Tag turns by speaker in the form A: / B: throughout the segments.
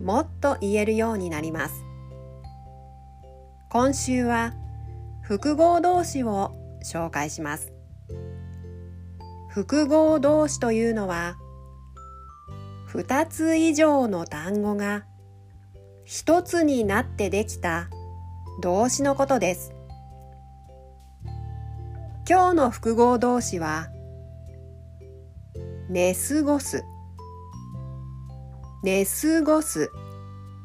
A: もっと言えるようになります。今週は複合動詞を紹介します。複合動詞というのは2つ以上の単語が一つになってできた動詞のことです。今日の複合動詞は寝過ごす。寝過ごす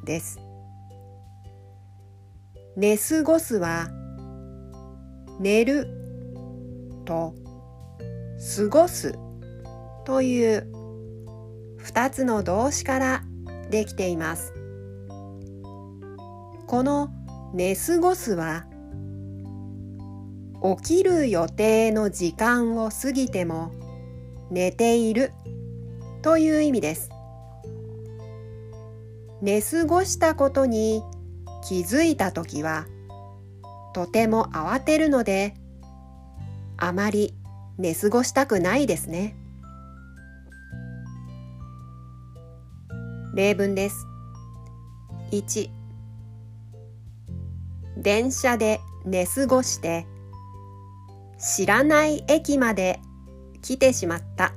A: です。寝過ごすは寝ると過ごすという二つの動詞からできています。この寝過ごすは起きる予定の時間を過ぎても寝ているという意味です。寝過ごしたことに気づいたときはとても慌てるのであまり寝過ごしたくないですね。例文です。1電車で寝過ごして知らない駅まで来てしまった。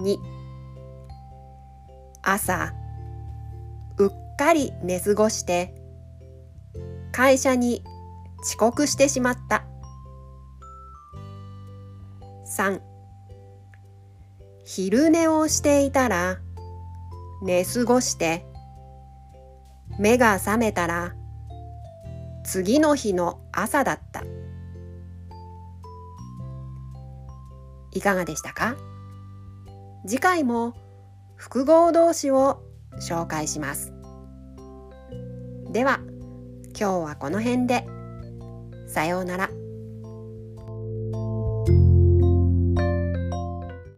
A: 2朝うっかり寝過ごして会社に遅刻してしまった。3昼寝をしていたら寝過ごして目が覚めたら次の日の朝だった。いかがでしたか？次回も複合動詞を紹介しますでは今日はこの辺でさようなら。